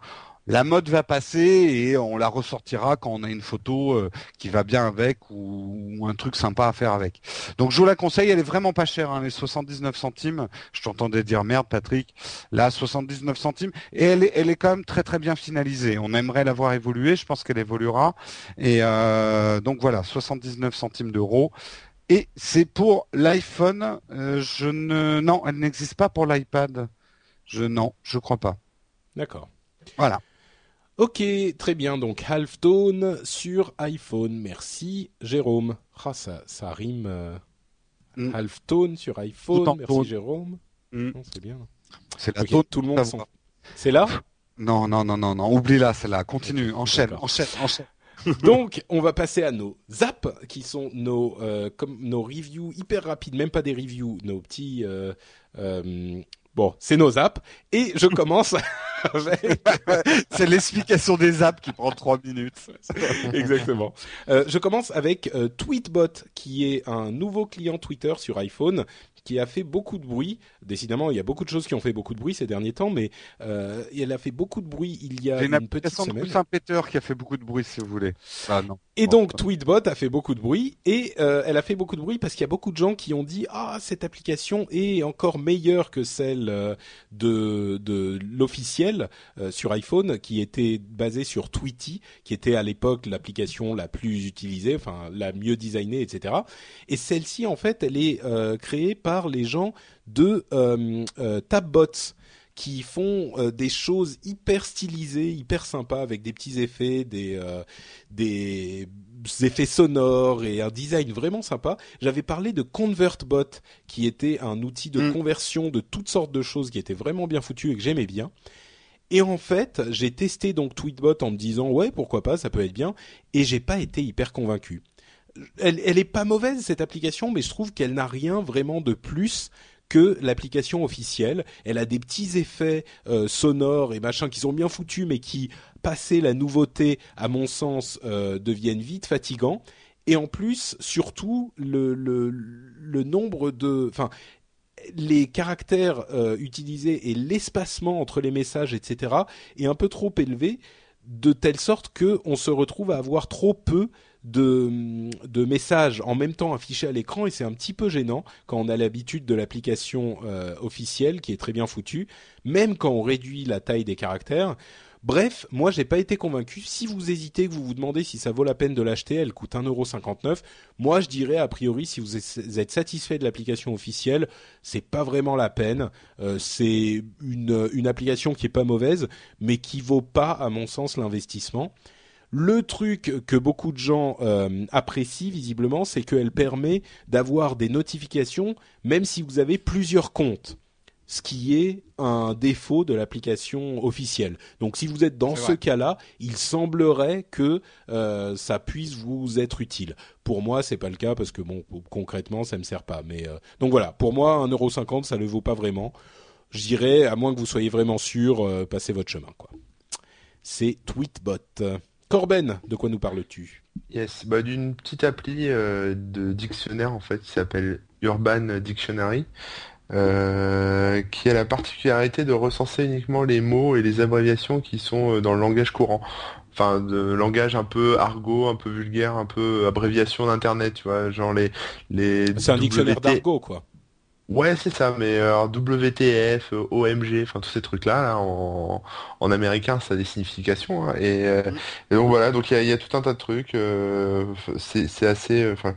la mode va passer et on la ressortira quand on a une photo euh, qui va bien avec ou, un truc sympa à faire avec. Donc je vous la conseille, elle est vraiment pas chère, hein, les 79 centimes. Je t'entendais dire merde Patrick, là 79 centimes et elle est, elle est quand même très très bien finalisée. On aimerait la voir évoluer, je pense qu'elle évoluera. Et euh, donc voilà, 79 centimes d'euros. Et c'est pour l'iPhone. Euh, je ne, non, elle n'existe pas pour l'iPad. Je non, je crois pas. D'accord. Voilà. Ok, très bien. Donc Halftone sur iPhone. Merci, Jérôme. Ah, ça, ça rime. Euh, Mm. Halftone sur iPhone. Merci, tone. Jérôme. Mm. C'est bien. C'est la tout le monde. C'est là? Non, non, non, non, non. Oublie-la, celle-là. Continue. Enchaîne, enchaîne, enchaîne. Donc, on va passer à nos zaps, qui sont nos euh, comme nos reviews hyper rapides, même pas des reviews, nos petits. euh, euh, bon, c'est nos zaps. Et je commence avec. C'est l'explication des apps qui prend trois minutes. Exactement. Euh, je commence avec euh, Tweetbot, qui est un nouveau client Twitter sur iPhone, qui a fait beaucoup de bruit. Décidément, il y a beaucoup de choses qui ont fait beaucoup de bruit ces derniers temps, mais euh, elle a fait beaucoup de bruit il y a J'ai une, une petite semaine. coussin péteur qui a fait beaucoup de bruit, si vous voulez. Ah non. Et Bon, donc ça- Tweetbot a fait beaucoup de bruit et euh, elle a fait beaucoup de bruit parce qu'il y a beaucoup de gens qui ont dit ah cette application est encore meilleure que celle euh, de de l'officiel euh, sur iPhone qui était basée sur Tweety qui était à l'époque l'application la plus utilisée enfin la mieux designée etc et celle-ci en fait elle est créée par les gens de euh, euh, Tabbots qui font euh, des choses hyper stylisées, hyper sympas avec des petits effets, des euh, des effets sonores et un design vraiment sympa. J'avais parlé de ConvertBot qui était un outil de Mm. conversion de toutes sortes de choses qui était vraiment bien foutu et que j'aimais bien. Et en fait, j'ai testé donc Tweetbot en me disant ouais pourquoi pas ça peut être bien et j'ai pas été hyper convaincu. Elle, elle est pas mauvaise cette application, mais je trouve qu'elle n'a rien vraiment de plus que l'application officielle. Elle a des petits effets euh, sonores et machin qui sont bien foutus, mais qui, passé la nouveauté, à mon sens, euh, deviennent vite fatigants. Et en plus, surtout, le nombre de... Enfin, les caractères euh, utilisés et l'espacement entre les messages, etc., est un peu trop élevé, de telle sorte que on se retrouve à avoir trop peu de, messages en même temps affichés à l'écran et c'est un petit peu gênant quand on a l'habitude de l'application euh, officielle qui est très bien foutue, même quand on réduit la taille des caractères. Bref, moi j'ai pas été convaincu. Si vous hésitez, que vous vous demandez si ça vaut la peine de l'acheter, elle coûte 1,59€. Moi je dirais a priori si vous êtes satisfait de l'application officielle, c'est pas vraiment la peine. Euh, c'est une, une application qui est pas mauvaise, mais qui vaut pas à mon sens l'investissement. Le truc que beaucoup de gens euh, apprécient visiblement, c'est qu'elle permet d'avoir des notifications même si vous avez plusieurs comptes, ce qui est un défaut de l'application officielle. Donc si vous êtes dans ce cas-là, il semblerait que euh, ça puisse vous être utile. Pour moi, c'est pas le cas parce que bon, concrètement, ça me sert pas. Mais euh, donc voilà, pour moi, 1,50€, ça le vaut pas vraiment. Je dirais, à moins que vous soyez vraiment sûr, passez votre chemin, quoi. C'est Tweetbot. Corben, de quoi nous parles-tu? Yes, bah d'une petite appli euh, de dictionnaire en fait qui s'appelle Urban Dictionary, euh, qui a la particularité de recenser uniquement les mots et les abréviations qui sont euh, dans le langage courant. Enfin, de langage un peu argot, un peu vulgaire, un peu abréviation d'internet, tu vois, genre les les C'est un dictionnaire d'argot, quoi. Ouais, c'est ça, mais euh, WTF, euh, OMG, enfin tous ces trucs-là, là, en, en américain, ça a des significations. hein, et, euh, et donc voilà, donc il y a, il y a tout un tas de trucs. euh, c'est c'est assez. euh, Enfin,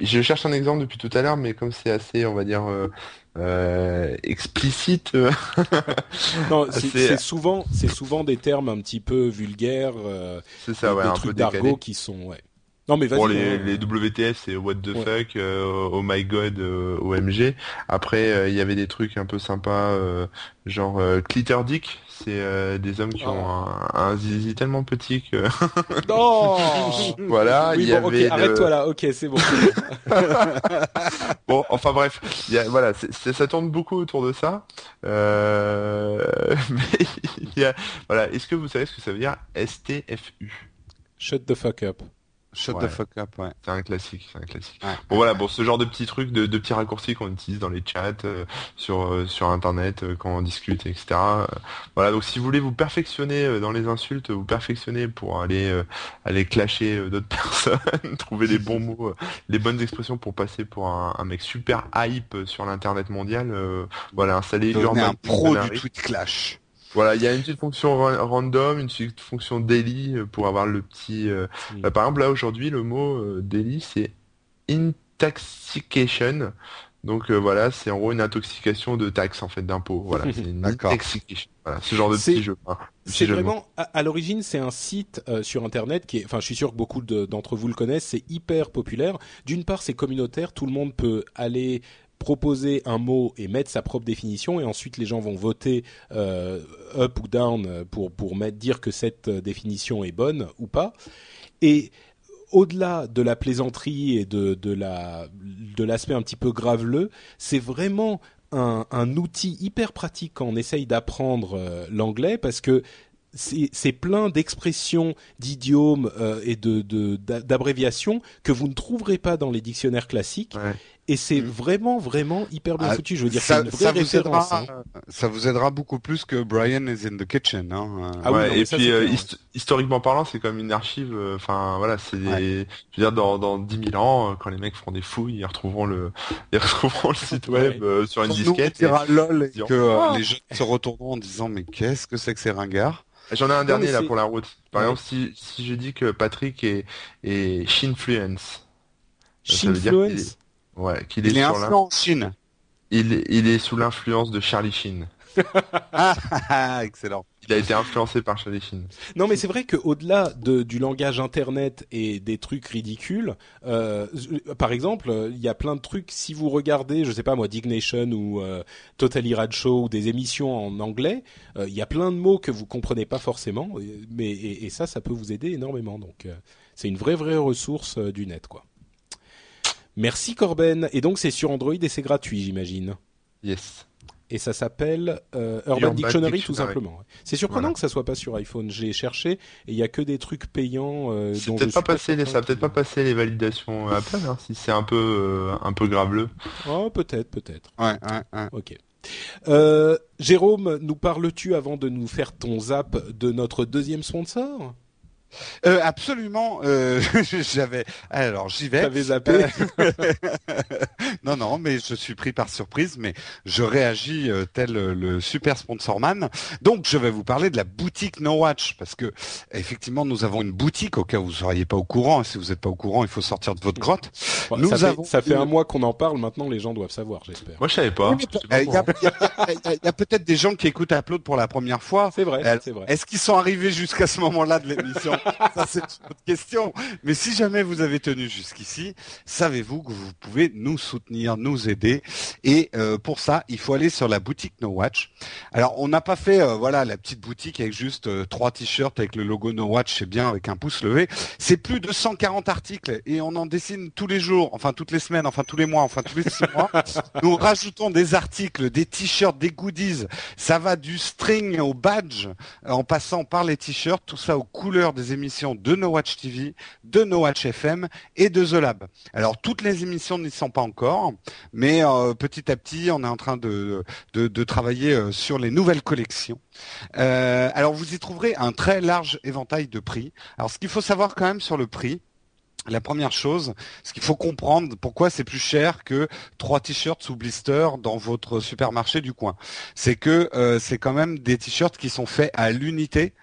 je cherche un exemple depuis tout à l'heure, mais comme c'est assez, on va dire, euh, euh, explicite. Non, c'est c'est- c'est souvent, c'est souvent des termes un petit peu vulgaires, euh, c'est ça, ouais, des un peu trucs d'argot qui sont, ouais. Non, mais vas-y. Bon, les, hein. les WTF, c'est What the Ouais. fuck, euh, Oh my god, euh, OMG. Après, euh, il y avait des trucs un peu sympas, genre euh, Clitter Dick. C'est des hommes qui Oh. ont un, un zizi tellement petit que... Non. voilà, oui, il y bon, ok, avait... le- arrête-toi là. Ok, c'est bon. Bon, enfin bref, il y a, voilà, ça tourne beaucoup autour de ça. Euh... Mais y a... Voilà, est-ce que vous savez ce que ça veut dire STFU? Shut the fuck up. Shut Ouais. the fuck up, ouais. C'est un classique, c'est un classique. Ouais. Bon voilà, bon ce genre de petits trucs, de, de petits raccourcis qu'on utilise dans les chats, euh, sur euh, sur internet euh, quand on discute, etc. Voilà, donc si vous voulez vous perfectionner euh, dans les insultes, vous perfectionner pour aller euh, aller clasher euh, d'autres personnes, trouver les bons mots, euh, les bonnes expressions pour passer pour un, un mec super hype sur l'internet mondial. euh, voilà, installez Devenez Urban un pro du clash. Voilà, il y a une petite fonction ra- random, une petite fonction daily euh, pour avoir le petit. euh, bah, par exemple, là aujourd'hui, le mot euh, daily, c'est intoxication. Donc voilà, c'est en gros une intoxication de taxes en fait d'impôts. Voilà, c'est une intoxication. Voilà, ce genre de petit jeu. Hein, c'est vraiment à, l'origine, c'est un site sur internet qui est, enfin, je suis sûr que beaucoup d'entre vous le connaissent. C'est hyper populaire. D'une part, c'est communautaire. Tout le monde peut aller proposer un mot et mettre sa propre définition et ensuite les gens vont voter euh, up ou down pour pour mettre dire que cette définition est bonne ou pas. Et au-delà de la plaisanterie et de de la de l'aspect un petit peu graveleux c'est vraiment un, outil hyper pratique quand on essaye d'apprendre euh, l'anglais parce que c'est plein d'expressions, d'idiomes euh, et de d'abréviations que vous ne trouverez pas dans les dictionnaires classiques et c'est mm. vraiment vraiment hyper bien ah, foutu. Je veux dire, c'est une vraie ça vous. Aidera, hein. Ça vous aidera beaucoup plus que Brian is in the kitchen. Hein. Ah ouais, et puis euh, historiquement parlant, c'est comme une archive. Euh, enfin voilà, c'est je veux dire dans dans dix mille ans, euh, quand les mecs feront des fouilles, ils retrouveront le ils retrouveront le site web sur une disquette. Nous, et, lol et que ah. les gens se retourneront en disant mais qu'est-ce que c'est que ces ringards? J'en ai un dernier là pour la route. Par exemple, si si je dis que Patrick est est Shinfluence. Shinfluence? Ouais, qu'il est, il est en Chine. Il, il est sous l'influence de Charlie Sheen. ah, excellent. Il a été influencé par Charlie Sheen. Non, mais c'est vrai qu'au-delà de, du langage internet et des trucs ridicules, euh, par exemple, il y a plein de trucs. Si vous regardez, je sais pas moi, Dignation ou euh, Totally Rad Show ou des émissions en anglais, euh, il y a plein de mots que vous comprenez pas forcément, mais et, et ça, ça peut vous aider énormément. Donc, euh, c'est une vraie vraie ressource euh, du net, quoi. Merci Corben. Et donc c'est sur Android et c'est gratuit, j'imagine. Yes. Et ça s'appelle euh, Urban, Dictionary, tout simplement. C'est surprenant que ça soit pas sur iPhone. J'ai cherché et il y a que des trucs payants. Euh, dont peut pas passé les, ça peut-être pas passé les validations Apple, hein, si c'est un peu euh, un peu graveleux. Oh peut-être, peut-être. Ouais, ouais, ouais. Ok. Euh, Jérôme, nous parles-tu avant de nous faire ton zap de notre deuxième sponsor? Euh, absolument. Euh, J'avais. Alors j'y vais. T'avais zappé. Euh, non, non, mais je suis pris par surprise, mais je réagis euh, tel le super sponsorman. Donc je vais vous parler de la boutique No Watch parce que effectivement nous avons une boutique au cas où vous seriez pas au courant. Si vous n'êtes pas au courant, il faut sortir de votre grotte. nous ça avons. Fait, ça fait un mois qu'on en parle. Maintenant, les gens doivent savoir. J'espère. Moi, je savais pas. Il y a, peut-être des gens qui écoutent Upload pour la première fois. C'est vrai. C'est vrai. Est-ce qu'ils sont arrivés jusqu'à ce moment-là de l'émission? ça c'est une autre question. Mais si jamais vous avez tenu jusqu'ici, savez-vous que vous pouvez nous soutenir, nous aider? Et euh, pour ça, il faut aller sur la boutique No Watch. Alors on n'a pas fait euh, voilà la petite boutique avec juste euh, trois t-shirts avec le logo No Watch, c'est bien avec un pouce levé. C'est plus de 140 articles et on en dessine tous les jours, enfin toutes les semaines, enfin tous les mois, enfin tous les six mois. Nous rajoutons des articles, des t-shirts, des goodies. Ça va du string au badge, en passant par les t-shirts, tout ça aux couleurs des émissions de No Watch TV, de No Watch FM et de The Lab. Alors toutes les émissions n'y sont pas encore, mais euh, petit à petit, on est en train de, de, travailler euh, sur les nouvelles collections. Euh, alors vous y trouverez un très large éventail de prix. Alors ce qu'il faut savoir quand même sur le prix, la première chose, ce qu'il faut comprendre, pourquoi c'est plus cher que trois t-shirts sous blister dans votre supermarché du coin. C'est que c'est quand même des t-shirts qui sont faits à l'unité.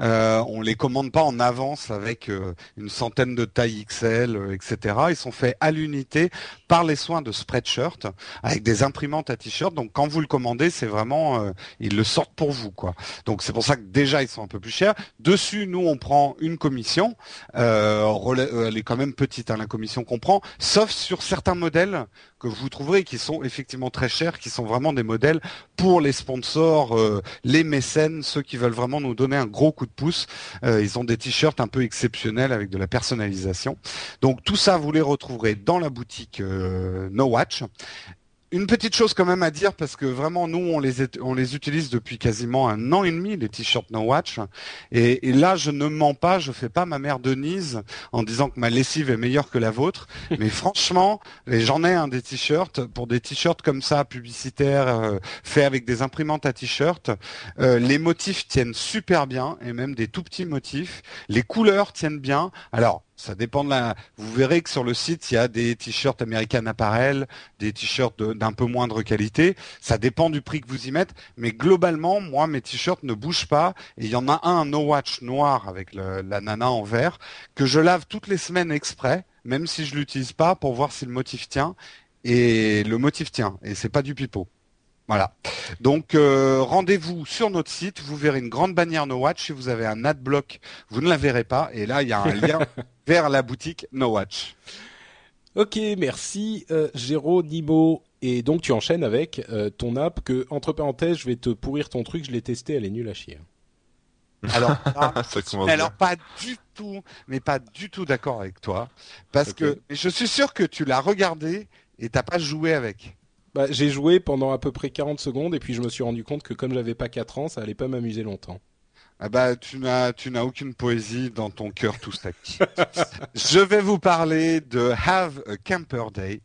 Euh, on les commande pas en avance avec euh, une centaine de tailles XL, euh, etc. Ils sont faits à l'unité par les soins de Spreadshirt avec des imprimantes à t-shirt. Donc quand vous le commandez, c'est vraiment euh, ils le sortent pour vous quoi. Donc c'est pour ça que déjà ils sont un peu plus chers. Dessus, nous on prend une commission. elle est quand même petite hein, la commission qu'on prend, sauf sur certains modèles que vous trouverez qui sont effectivement très chers, qui sont vraiment des modèles pour les sponsors, les mécènes, ceux qui veulent vraiment nous donner un gros coup de pouce. Euh, ils ont des t-shirts un peu exceptionnels avec de la personnalisation. Donc tout ça, vous les retrouverez dans la boutique euh, No Watch une petite chose quand même à dire parce que vraiment nous on les on les utilise depuis quasiment un an et demi les t-shirts No Watch. Et, là je ne mens pas je fais pas ma mère Denise en disant que ma lessive est meilleure que la vôtre. Mais franchement j'en ai un des t-shirts pour des t-shirts comme ça publicitaires euh, faits avec des imprimantes à t-shirts. Euh, les motifs tiennent super bien et même des tout petits motifs. Les couleurs tiennent bien. Alors ça dépend. Vous verrez que sur le site, il y a des t-shirts American Apparel, des t-shirts d'un peu moindre qualité. Ça dépend du prix que vous y mettez, mais globalement, moi, mes t-shirts ne bougent pas. Et il y en a un No Watch noir avec la nana en vert que je lave toutes les semaines exprès, même si je l'utilise pas, pour voir si le motif tient et le motif tient et c'est pas du pipeau. Voilà. Donc euh, rendez-vous sur notre site, vous verrez une grande bannière No Watch. Si vous avez un adblock, vous ne la verrez pas. Et là, il y a un lien vers la boutique No Watch. Ok, merci euh, Nimo. Et donc tu enchaînes avec euh, ton app que, entre parenthèses, je vais te pourrir ton truc, je l'ai testé, elle est nulle à chier. Alors, alors pas du tout, mais pas du tout d'accord avec toi, parce que je suis sûr que tu l'as regardé et t'as pas joué avec. Bah, j'ai joué pendant à peu près 40 secondes et puis je me suis rendu compte que comme j'avais pas 4 ans, ça allait pas m'amuser longtemps. Ah bah tu n'as tu n'as aucune poésie dans ton cœur tout sec. je vais vous parler de Have a Camper Day.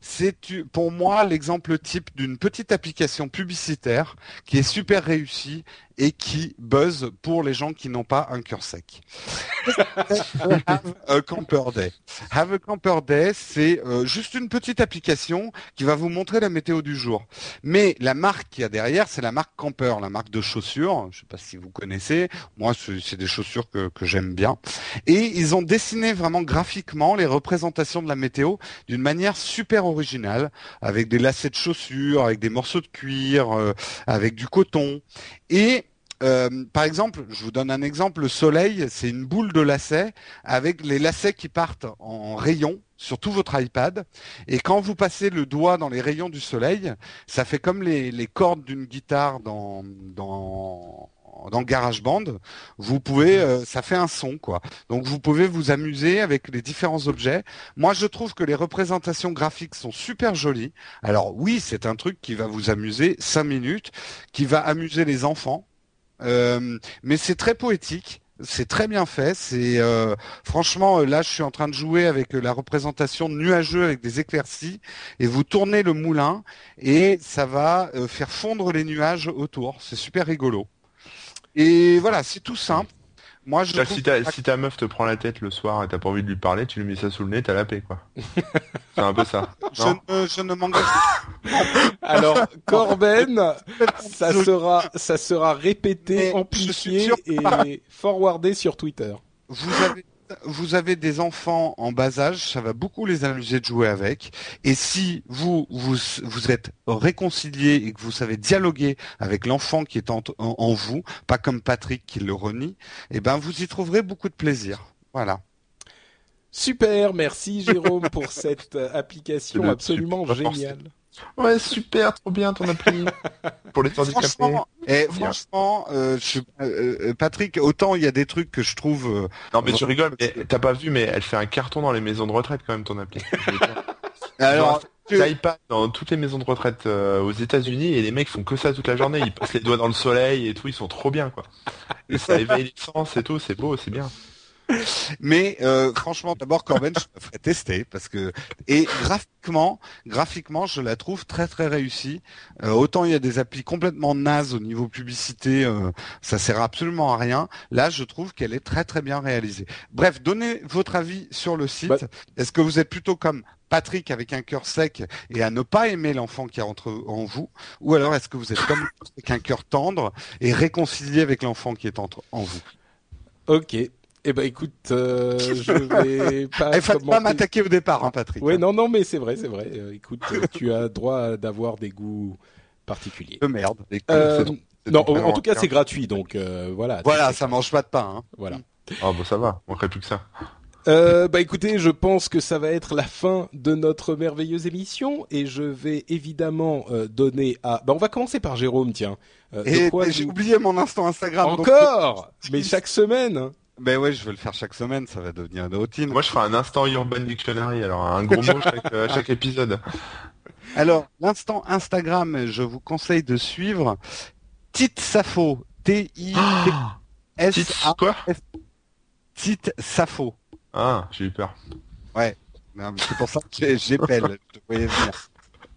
C'est pour moi l'exemple type d'une petite application publicitaire qui est super réussie et qui buzz pour les gens qui n'ont pas un cœur sec. Have a Camper Day. Have a Camper Day, c'est euh, juste une petite application qui va vous montrer la météo du jour. Mais la marque qu'il y a derrière, c'est la marque Camper, la marque de chaussures. Je ne sais pas si vous connaissez. Moi, c'est des chaussures que, que j'aime bien. Et ils ont dessiné vraiment graphiquement les représentations de la météo d'une manière super originale, avec des lacets de chaussures, avec des morceaux de cuir, euh, avec du coton. Et euh, par exemple, je vous donne un exemple, le soleil, c'est une boule de lacets avec les lacets qui partent en rayons sur tout votre iPad. Et quand vous passez le doigt dans les rayons du soleil, ça fait comme les, cordes d'une guitare dans, dans, dans GarageBand. Vous pouvez, euh, ça fait un son, quoi. Donc vous pouvez vous amuser avec les différents objets. Moi, je trouve que les représentations graphiques sont super jolies. Alors oui, c'est un truc qui va vous amuser cinq minutes, qui va amuser les enfants euh, mais c'est très poétique. C'est très bien fait. C'est euh, franchement là, je suis en train de jouer avec la représentation nuageux avec des éclaircies et vous tournez le moulin et ça va euh, faire fondre les nuages autour. C'est super rigolo. Et voilà, c'est tout simple. Moi, je si, ta, meuf te prend la tête le soir et t'as pas envie de lui parler, tu lui mets ça sous le nez, t'as la paix, quoi. C'est un peu ça. je ne, je ne m'engage. Alors, Corben, ça sera, ça sera répété, amplifié et forwardé sur Twitter. Vous avez vous avez des enfants en bas âge, ça va beaucoup les amuser de jouer avec. Et si vous vous, vous êtes réconcilié et que vous savez dialoguer avec l'enfant qui est en, vous, pas comme Patrick qui le renie, eh ben vous y trouverez beaucoup de plaisir. Voilà. Super, merci Jérôme pour cette application absolument géniale. Ouais, super, trop bien ton appli pour les handicapés. Et franchement, euh, je, euh, euh, Patrick, autant il y a des trucs que je trouve. Euh, non mais tu rigoles, mais t'as pas vu, mais elle fait un carton dans les maisons de retraite quand même ton appli. Alors. Ça pas dans toutes les maisons de retraite aux États-Unis et les mecs font que ça toute la journée. Ils passent les doigts dans le soleil et tout. Ils sont trop bien quoi. Et ça éveille les sens et tout. C'est beau, c'est bien. Mais euh, franchement, d'abord Corben, je me ferais tester parce que et graphiquement, graphiquement, je la trouve très très réussie. Euh, autant il y a des applis complètement nazes au niveau publicité, euh, ça sert absolument à rien. Là, je trouve qu'elle est très très bien réalisée. Bref, donnez votre avis sur le site. Bah Est-ce que vous êtes plutôt comme Patrick avec un cœur sec et à ne pas aimer l'enfant qui est entre en vous, ou alors est-ce que vous êtes comme avec un cœur tendre et réconcilié avec l'enfant qui est entre en vous? Ok, eh ben écoute, euh, je vais pas. Il faut pas m'attaquer au départ, hein, Patrick. Oui, non, non, mais c'est vrai, c'est vrai. Euh, écoute, euh, tu as droit d'avoir des goûts particuliers. De merde. non, en, tout cas, c'est gratuit, donc voilà. Voilà, ça mange pas de pain. Hein. Voilà. Ah bon, ça va. On ferait plus que ça. Euh, bah écoutez, je pense que ça va être la fin de notre merveilleuse émission et je vais évidemment donner à. Bah on va commencer par Jérôme, tiens. et j'ai oublié mon instant Instagram. Encore, mais chaque semaine. Ben ouais, je vais le faire chaque semaine, ça va devenir une routine. Moi, je ferai un instant Urban Dictionary, alors un gros mot chaque, euh, chaque épisode. Alors, l'instant Instagram, je vous conseille de suivre Tite Safo, T-I-S-A. Quoi? Tite Safo. Ah, j'ai eu peur. Ouais, c'est pour ça que j'ai pelle. Vous voyez venir.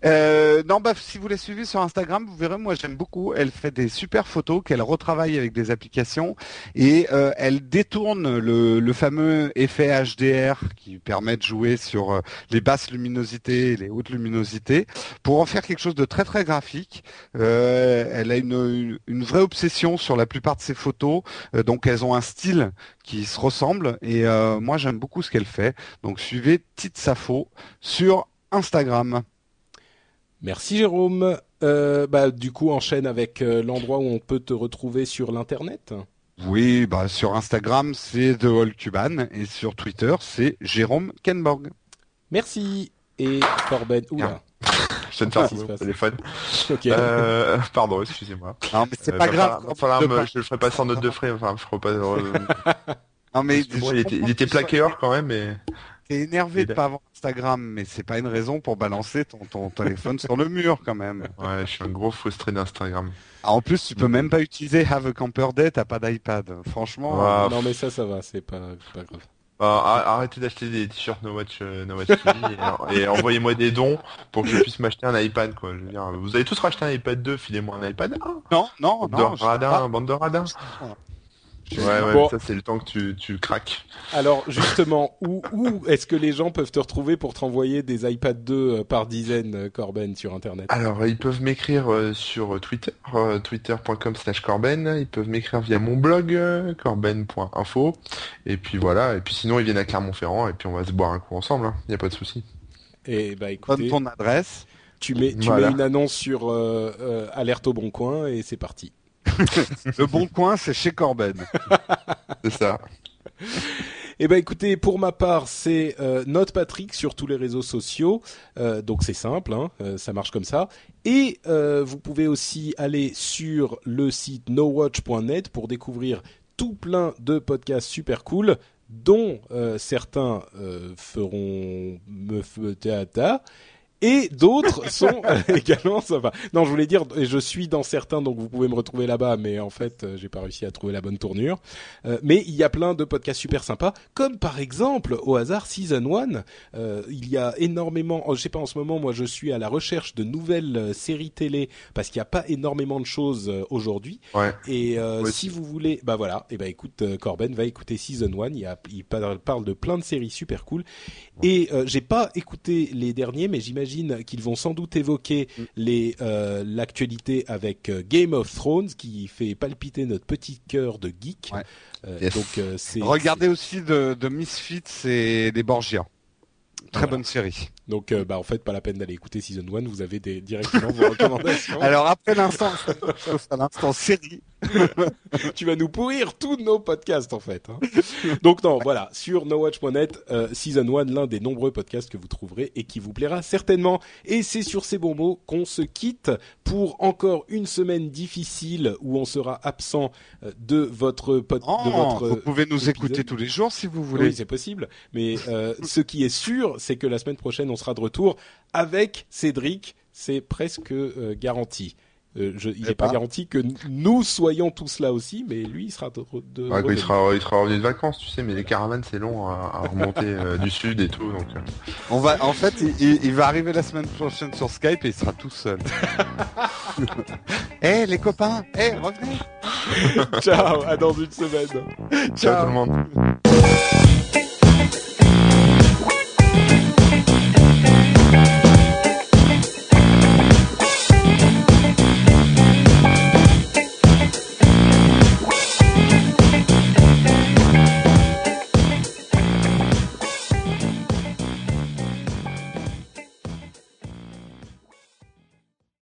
Euh, non, bah, si vous la suivez sur Instagram, vous verrez, moi j'aime beaucoup. Elle fait des super photos qu'elle retravaille avec des applications et euh, elle détourne le, fameux effet HDR qui permet de jouer sur euh, les basses luminosités et les hautes luminosités pour en faire quelque chose de très très graphique. Euh, elle a une, une, vraie obsession sur la plupart de ses photos, donc elles ont un style qui se ressemble et moi j'aime beaucoup ce qu'elle fait. Donc suivez Tite Safo sur Instagram. Merci Jérôme. Euh, bah, du coup, enchaîne avec euh, l'endroit où on peut te retrouver sur l'internet. Oui, bah sur Instagram c'est The Whole Cuban et sur Twitter c'est Jérôme Kenborg. Merci. Et Corben, oula. Je de faire mon téléphone. Euh, pardon, excusez-moi. Non mais c'est Euh, pas grave. me- je le ferai pas sans note de frais. Enfin, je ferai pas. Non mais Bon, je il était, il était hors quand même, mais. T'es énervé de pas avoir Instagram, mais c'est pas une raison pour balancer ton, ton téléphone sur le mur quand même. Ouais, je suis un gros frustré d'Instagram. Ah, en plus, tu peux même pas utiliser Have a Camper Day, t'as pas d'iPad. Franchement. Ah, non mais ça, ça va, c'est pas, pas grave. Bah, ar- arrêtez d'acheter des t-shirts No Watch, euh, no Watch TV et, et envoyez-moi des dons pour que je puisse m'acheter un iPad quoi. Je veux dire, vous avez tous racheté un iPad 2, filez-moi un iPad 1. non, non, Bande non. de ah, bande de radins. Je- Ouais, ouais, Bon. ça c'est le temps que tu, tu craques. Alors justement, où, où est-ce que les gens peuvent te retrouver pour te renvoyer des iPad 2 euh, par dizaines, euh, Corben, sur Internet? Alors, ils peuvent m'écrire euh, sur Twitter, twitter.com slash corben. Ils peuvent m'écrire via mon blog, corben.info. Et puis voilà. Et puis sinon, ils viennent à Clermont-Ferrand et puis on va se boire un coup ensemble. Il n'y a pas de souci. Et bah Donne écoutez, ton adresse. tu mets, tu Voilà. mets une annonce sur euh, euh, Alerte au Bon Coin et c'est parti. Le bon coin, c'est chez Corben. C'est ça. Eh ben écoutez, pour ma part, c'est euh, Note Patrick sur tous les réseaux sociaux. Euh, donc c'est simple, hein, euh, ça marche comme ça. Et euh, vous pouvez aussi aller sur le site nowatch.net pour découvrir tout plein de podcasts super cool, dont euh, certains euh, feront me ta, et d'autres sont euh, également sympas. Non, je voulais dire, je suis dans certains, donc vous pouvez me retrouver là-bas, mais en fait, euh, j'ai pas réussi à trouver la bonne tournure. Euh, mais il y a plein de podcasts super sympas, comme par exemple, au hasard, Season 1. Euh, il y a énormément, oh, je sais pas, en ce moment, moi, je suis à la recherche de nouvelles séries télé, parce qu'il n'y a pas énormément de choses aujourd'hui. Ouais. Et euh, si vous voulez, bah voilà, et bah écoute, Corben va écouter Season 1. Il, y a, il parle, de plein de séries super cool. Et j'ai pas écouté les derniers, mais j'imagine qu'ils vont sans doute évoquer Mm. les euh, l'actualité avec euh, Game of Thrones, qui fait palpiter notre petit cœur de geek. Ouais. Euh, Yes. Donc euh, c'est Regardez aussi de, de Misfits et des Borgia. Très Voilà. bonne série. Donc euh, bah en fait pas la peine d'aller écouter Season 1. Vous avez des, directement vos recommandations. Alors après l'instant, à l'instant série. tu vas nous pourrir tous nos podcasts en fait. hein. Donc non, voilà, sur nowatch.net, euh, Season 1, l'un des nombreux podcasts que vous trouverez et qui vous plaira certainement. Et c'est sur ces bons mots qu'on se quitte pour encore une semaine difficile où on sera absent euh, de votre pod- Oh, de votre vous pouvez nous épisode. écouter tous les jours si vous voulez. oui, c'est possible. Mais euh, ce qui est sûr, c'est que la semaine prochaine, on sera de retour avec Cédric. C'est presque euh, garanti. Euh, je, il Eh n'est pas ben. garanti que nous soyons tous là aussi, mais lui, il sera de, de Ouais, il sera, il sera revenu de vacances, tu sais, mais les caravanes c'est long à, à remonter euh, du sud et tout, donc. euh, On va, en fait, il, va arriver la semaine prochaine sur Skype et il sera tout seul. Eh les copains, eh revenez. Ciao, à dans une semaine. Ciao tout le monde.